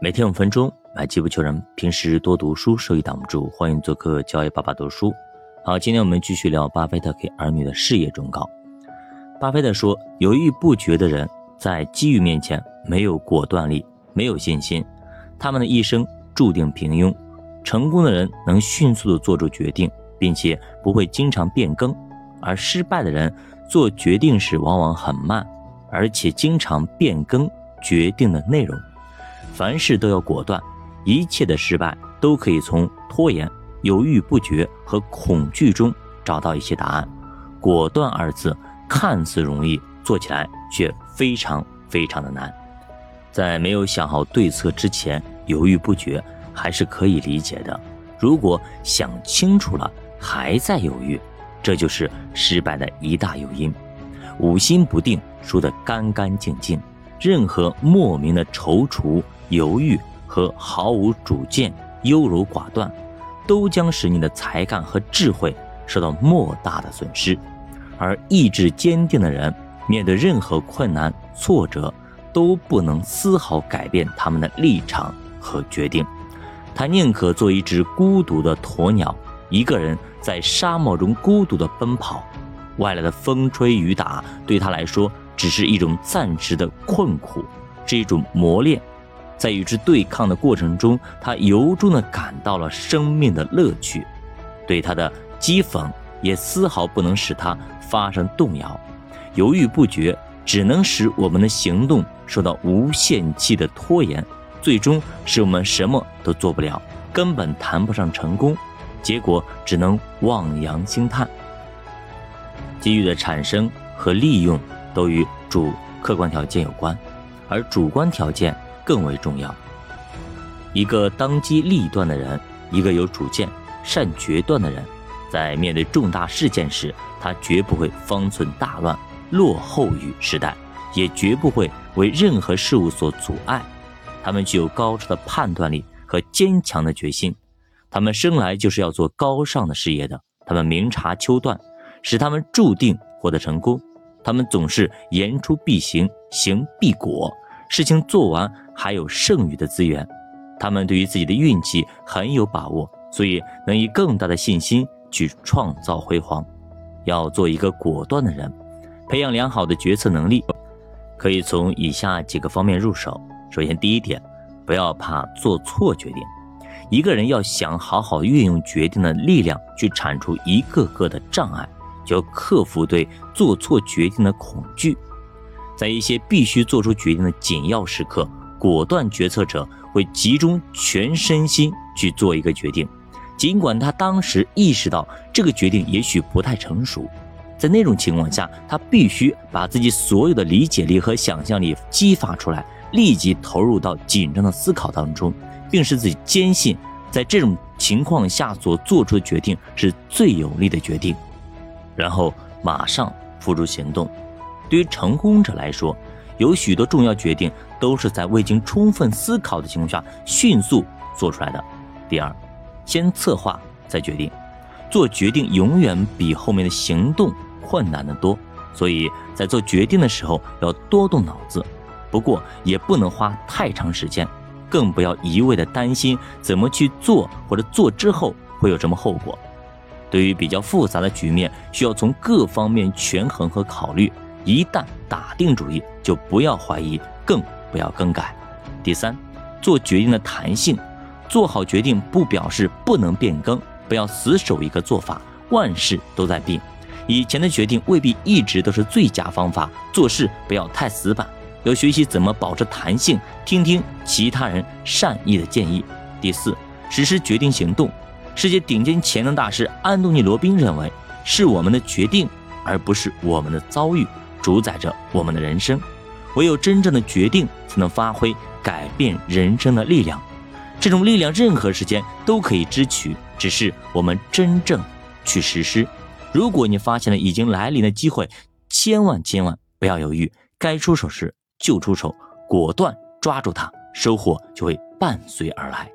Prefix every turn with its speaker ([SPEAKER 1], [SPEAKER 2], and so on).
[SPEAKER 1] 每天五分钟，买机不求人。平时多读书，收益挡不住。欢迎做客教育爸爸读书。好，今天我们继续聊巴菲特给儿女的事业忠告。巴菲特说：“犹豫不决的人，在机遇面前没有果断力，没有信心，他们的一生注定平庸。成功的人能迅速的做出决定，并且不会经常变更；而失败的人做决定时往往很慢，而且经常变更决定的内容。”凡事都要果断，一切的失败都可以从拖延、犹豫不决和恐惧中找到一些答案。果断二字看似容易，做起来却非常非常的难。在没有想好对策之前犹豫不决还是可以理解的。如果想清楚了还在犹豫，这就是失败的一大诱因。五心不定，输得干干净净。任何莫名的踌躇。犹豫和毫无主见、优柔寡断，都将使你的才干和智慧受到莫大的损失。而意志坚定的人，面对任何困难、挫折，都不能丝毫改变他们的立场和决定。他宁可做一只孤独的鸵鸟，一个人在沙漠中孤独地奔跑。外来的风吹雨打对他来说只是一种暂时的困苦，是一种磨练。在与之对抗的过程中，他由衷地感到了生命的乐趣，对他的讥讽也丝毫不能使他发生动摇。犹豫不决只能使我们的行动受到无限期的拖延，最终使我们什么都做不了，根本谈不上成功，结果只能望洋兴叹。机遇的产生和利用都与主客观条件有关，而主观条件。更为重要。一个当机立断的人，一个有主见、善决断的人，在面对重大事件时，他绝不会方寸大乱、落后于时代，也绝不会为任何事物所阻碍。他们具有高超的判断力和坚强的决心。他们生来就是要做高尚的事业的。他们明察秋断，使他们注定获得成功。他们总是言出必行，行必果。事情做完还有剩余的资源，他们对于自己的运气很有把握，所以能以更大的信心去创造辉煌。要做一个果断的人，培养良好的决策能力，可以从以下几个方面入手。首先，第一点，不要怕做错决定。一个人要想好好运用决定的力量去铲除一个个的障碍，就要克服对做错决定的恐惧。在一些必须做出决定的紧要时刻，果断决策者会集中全身心去做一个决定，尽管他当时意识到这个决定也许不太成熟。在那种情况下，他必须把自己所有的理解力和想象力激发出来，立即投入到紧张的思考当中，并使自己坚信，在这种情况下所做出的决定是最有利的决定，然后马上付诸行动。对于成功者来说，有许多重要决定都是在未经充分思考的情况下迅速做出来的。第二，先策划再决定，做决定永远比后面的行动困难得多。所以在做决定的时候要多动脑子，不过也不能花太长时间，更不要一味的担心怎么去做或者做之后会有什么后果。对于比较复杂的局面，需要从各方面权衡和考虑。一旦打定主意，就不要怀疑，更不要更改。第三，做决定的弹性，做好决定不表示不能变更，不要死守一个做法，万事都在变。以前的决定未必一直都是最佳方法，做事不要太死板，要学习怎么保持弹性，听听其他人善意的建议。第四，实施决定行动。世界顶尖潜能大师安东尼·罗宾认为，是我们的决定，而不是我们的遭遇。主宰着我们的人生，唯有真正的决定，才能发挥改变人生的力量。这种力量，任何时间都可以支取，只是我们真正去实施。如果你发现了已经来临的机会，千万千万不要犹豫，该出手时就出手，果断抓住它，收获就会伴随而来。